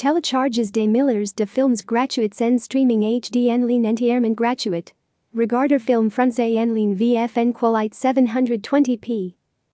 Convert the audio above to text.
Telecharges de Millers de Films Gratuites en Streaming HD en ligne entièrement gratuit. Regarder film français en ligne VFN Qualite 720p.